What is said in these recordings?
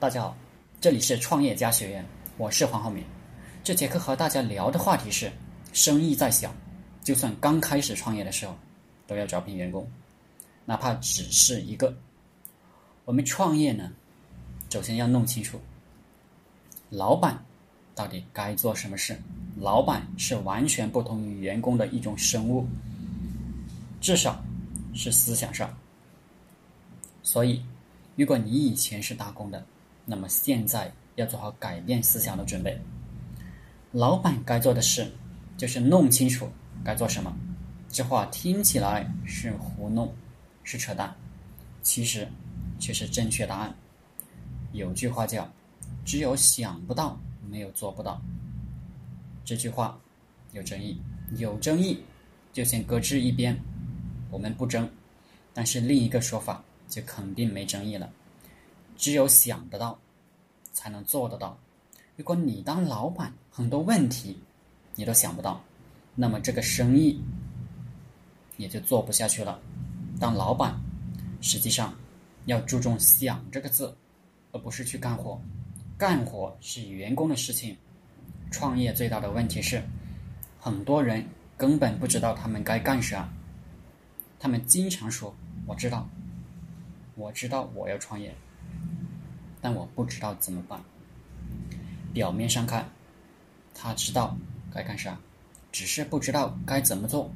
大家好，这里是创业家学院，我是黄浩明。这节课和大家聊的话题是：生意再小，就算刚开始创业的时候，都要招聘员工，哪怕只是一个。我们创业呢，首先要弄清楚，老板到底该做什么事。老板是完全不同于员工的一种生物，至少是思想上。所以，如果你以前是打工的，那么现在要做好改变思想的准备。老板该做的事，就是弄清楚该做什么。这话听起来是胡弄，是扯淡，其实却是正确答案。有句话叫“只有想不到，没有做不到”。这句话有争议，有争议就先搁置一边，我们不争。但是另一个说法就肯定没争议了。只有想得到，才能做得到。如果你当老板，很多问题你都想不到，那么这个生意也就做不下去了。当老板，实际上要注重“想”这个字，而不是去干活。干活是员工的事情。创业最大的问题是，很多人根本不知道他们该干啥。他们经常说：“我知道，我知道我要创业。”但我不知道怎么办。表面上看，他知道该干啥，只是不知道该怎么做。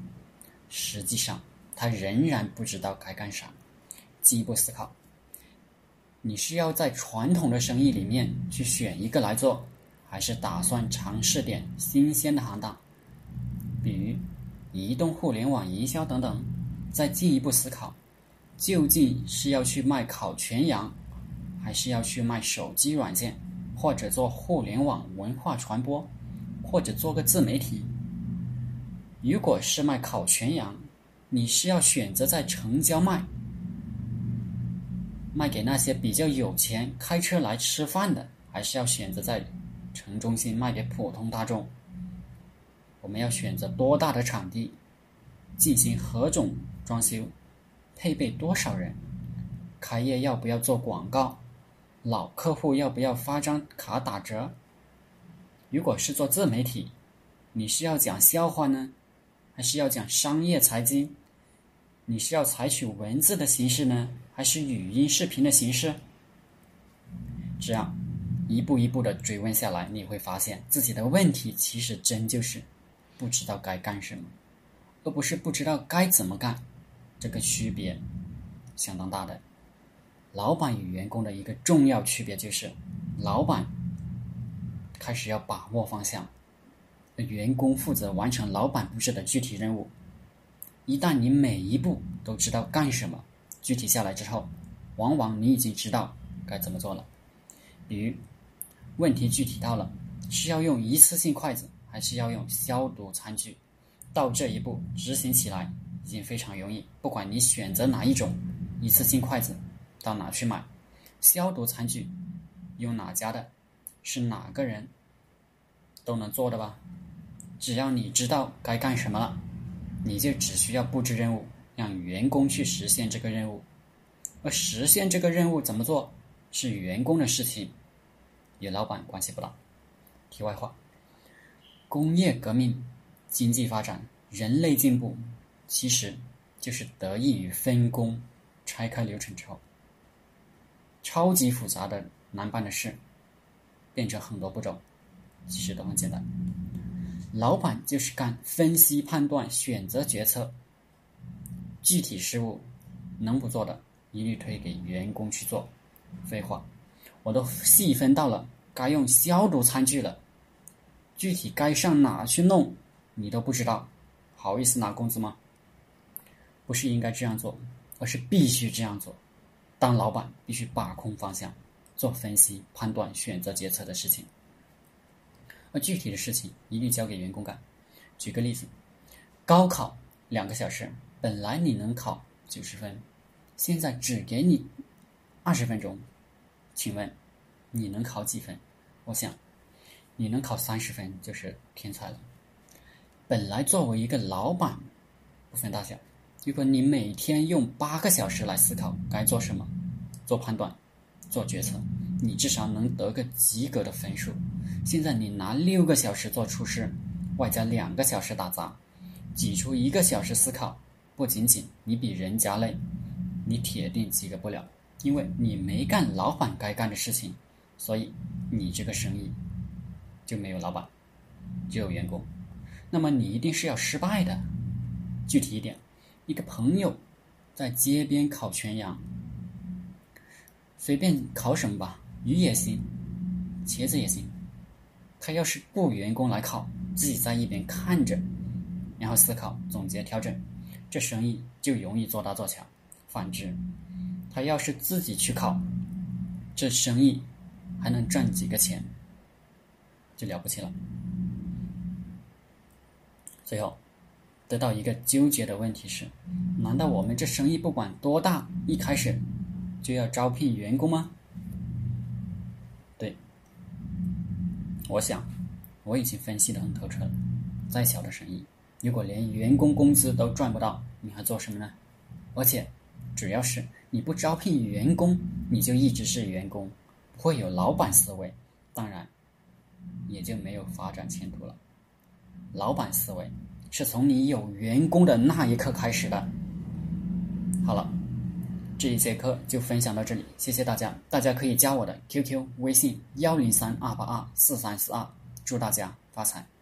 实际上，他仍然不知道该干啥。进一步思考，你是要在传统的生意里面去选一个来做，还是打算尝试点新鲜的行当，比如移动互联网营销等等？再进一步思考，究竟是要去卖烤全羊？还是要去卖手机软件，或者做互联网文化传播，或者做个自媒体。如果是卖烤全羊，你是要选择在城郊卖，卖给那些比较有钱开车来吃饭的，还是要选择在城中心卖给普通大众？我们要选择多大的场地，进行何种装修，配备多少人，开业要不要做广告？老客户要不要发张卡打折？如果是做自媒体，你是要讲笑话呢，还是要讲商业财经？你是要采取文字的形式呢，还是语音视频的形式？这样一步一步的追问下来，你会发现自己的问题其实真就是不知道该干什么，而不是不知道该怎么干。这个区别相当大的。老板与员工的一个重要区别就是，老板开始要把握方向，员工负责完成老板布置的具体任务。一旦你每一步都知道干什么，具体下来之后，往往你已经知道该怎么做了。比如，问题具体到了是要用一次性筷子，还是要用消毒餐具，到这一步执行起来已经非常容易。不管你选择哪一种一次性筷子。到哪去买？消毒餐具用哪家的？是哪个人都能做的吧？只要你知道该干什么了，你就只需要布置任务，让员工去实现这个任务。而实现这个任务怎么做，是员工的事情，与老板关系不大。题外话：工业革命、经济发展、人类进步，其实就是得益于分工、拆开流程之后。超级复杂的难办的事，变成很多步骤，其实都很简单。老板就是干分析、判断、选择、决策，具体事务能不做的，一律推给员工去做。废话，我都细分到了该用消毒餐具了，具体该上哪去弄，你都不知道，好意思拿工资吗？不是应该这样做，而是必须这样做。当老板必须把控方向，做分析、判断、选择、决策的事情，而具体的事情一律交给员工干。举个例子，高考两个小时，本来你能考九十分，现在只给你二十分钟，请问你能考几分？我想你能考三十分就是天才了。本来作为一个老板，不分大小。如果你每天用八个小时来思考该做什么、做判断、做决策，你至少能得个及格的分数。现在你拿六个小时做厨师，外加两个小时打杂，挤出一个小时思考，不仅仅你比人家累，你铁定及格不了，因为你没干老板该干的事情，所以你这个生意就没有老板，只有员工。那么你一定是要失败的。具体一点，一个朋友在街边烤全羊。随便烤什么吧，鱼也行，茄子也行。他要是雇员工来烤，自己在一边看着，然后思考、总结、调整，这生意就容易做大做强。反之，他要是自己去烤，这生意还能赚几个钱，就了不起了。最后，得到一个纠结的问题是：难道我们这生意不管多大，一开始？就要招聘员工吗？对，我想我已经分析的很透彻了。再小的生意，如果连员工工资都赚不到，你还做什么呢？而且，主要是你不招聘员工，你就一直是员工，不会有老板思维，当然也就没有发展前途了。老板思维是从你有员工的那一刻开始的。好了。这一节课就分享到这里，谢谢大家。大家可以加我的 QQ 微信幺零三二八二四三四二，祝大家发财。